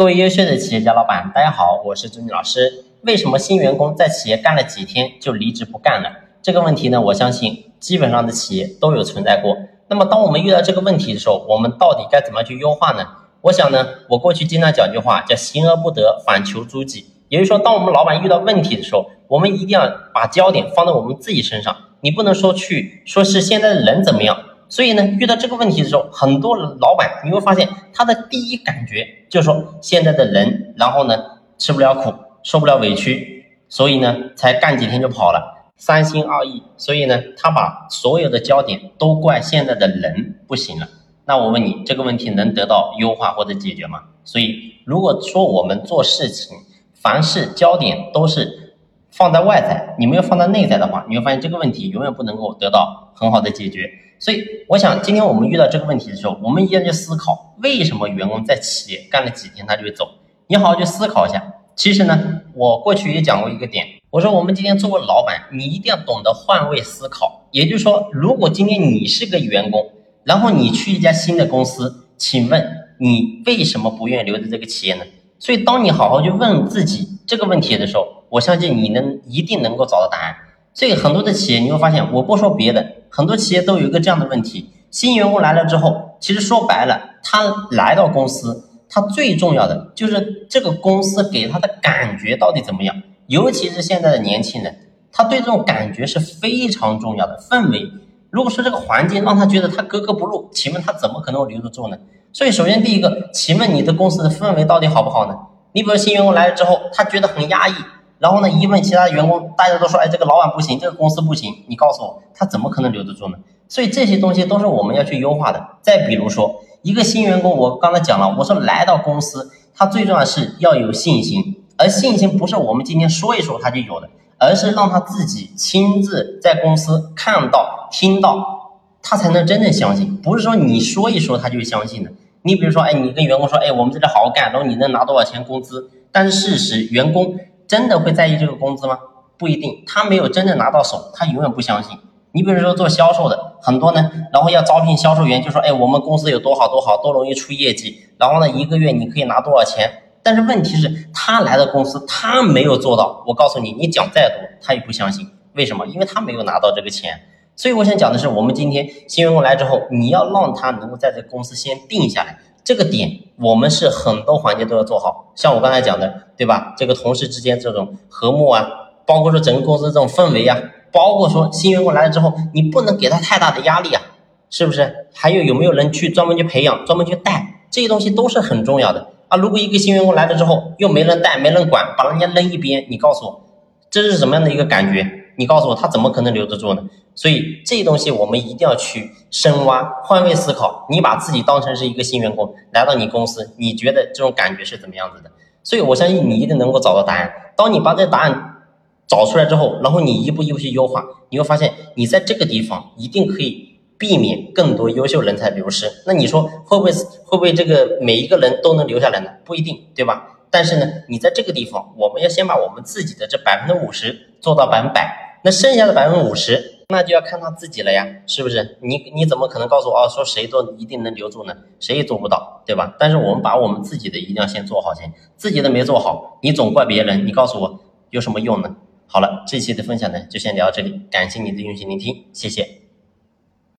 各位优秀的企业家老板，大家好，我是朱妮老师。为什么新员工在企业干了几天就离职不干了？这个问题呢，我相信基本上的企业都有存在过。那么，当我们遇到这个问题的时候，我们到底该怎么去优化呢？我想呢，我过去经常讲一句话，叫“行而不得，反求诸己”。也就是说，当我们老板遇到问题的时候，我们一定要把焦点放在我们自己身上，你不能说去说是现在的人怎么样。所以呢，遇到这个问题的时候，很多老板你会发现，他的第一感觉就是说现在的人，然后呢吃不了苦，受不了委屈，所以呢才干几天就跑了，三心二意。所以呢，他把所有的焦点都怪现在的人不行了。那我问你，这个问题能得到优化或者解决吗？所以，如果说我们做事情，凡事焦点都是放在外在，你没有放在内在的话，你会发现这个问题永远不能够得到很好的解决。所以，我想今天我们遇到这个问题的时候，我们一定要去思考，为什么员工在企业干了几天他就会走？你好好去思考一下。其实呢，我过去也讲过一个点，我说我们今天作为老板，你一定要懂得换位思考。也就是说，如果今天你是个员工，然后你去一家新的公司，请问你为什么不愿意留在这个企业呢？所以，当你好好去问自己这个问题的时候，我相信你能一定能够找到答案。所以很多的企业你会发现，我不说别的，很多企业都有一个这样的问题：新员工来了之后，其实说白了，他来到公司，他最重要的就是这个公司给他的感觉到底怎么样。尤其是现在的年轻人，他对这种感觉是非常重要的氛围。如果说这个环境让他觉得他格格不入，请问他怎么可能留得住呢？所以首先第一个，请问你的公司的氛围到底好不好呢？你比如新员工来了之后，他觉得很压抑。然后呢？一问其他员工，大家都说：“哎，这个老板不行，这个公司不行。”你告诉我，他怎么可能留得住呢？所以这些东西都是我们要去优化的。再比如说，一个新员工，我刚才讲了，我说来到公司，他最重要是要有信心，而信心不是我们今天说一说他就有的，而是让他自己亲自在公司看到、听到，他才能真正相信。不是说你说一说他就相信的。你比如说，哎，你跟员工说：“哎，我们在这好好干，然后你能拿多少钱工资？”但是事实，员工。真的会在意这个工资吗？不一定，他没有真正拿到手，他永远不相信。你比如说做销售的很多呢，然后要招聘销售员，就说哎，我们公司有多好多好，多容易出业绩，然后呢，一个月你可以拿多少钱？但是问题是，他来的公司他没有做到。我告诉你，你讲再多，他也不相信。为什么？因为他没有拿到这个钱。所以我想讲的是，我们今天新员工来之后，你要让他能够在这公司先定下来。这个点，我们是很多环节都要做好，像我刚才讲的，对吧？这个同事之间这种和睦啊，包括说整个公司这种氛围啊，包括说新员工来了之后，你不能给他太大的压力啊，是不是？还有有没有人去专门去培养、专门去带，这些东西都是很重要的啊。如果一个新员工来了之后又没人带、没人管，把人家扔一边，你告诉我，这是什么样的一个感觉？你告诉我，他怎么可能留得住呢？所以这些东西我们一定要去深挖、换位思考。你把自己当成是一个新员工来到你公司，你觉得这种感觉是怎么样子的？所以我相信你一定能够找到答案。当你把这答案找出来之后，然后你一步一步去优化，你会发现你在这个地方一定可以避免更多优秀人才流失。那你说会不会会不会这个每一个人都能留下来呢？不一定，对吧？但是呢，你在这个地方，我们要先把我们自己的这百分之五十做到百分百，那剩下的百分之五十。那就要看他自己了呀，是不是？你你怎么可能告诉我啊？说谁都一定能留住呢？谁也做不到，对吧？但是我们把我们自己的一定要先做好先，自己的没做好，你总怪别人，你告诉我有什么用呢？好了，这期的分享呢就先聊到这里，感谢你的用心聆听，谢谢。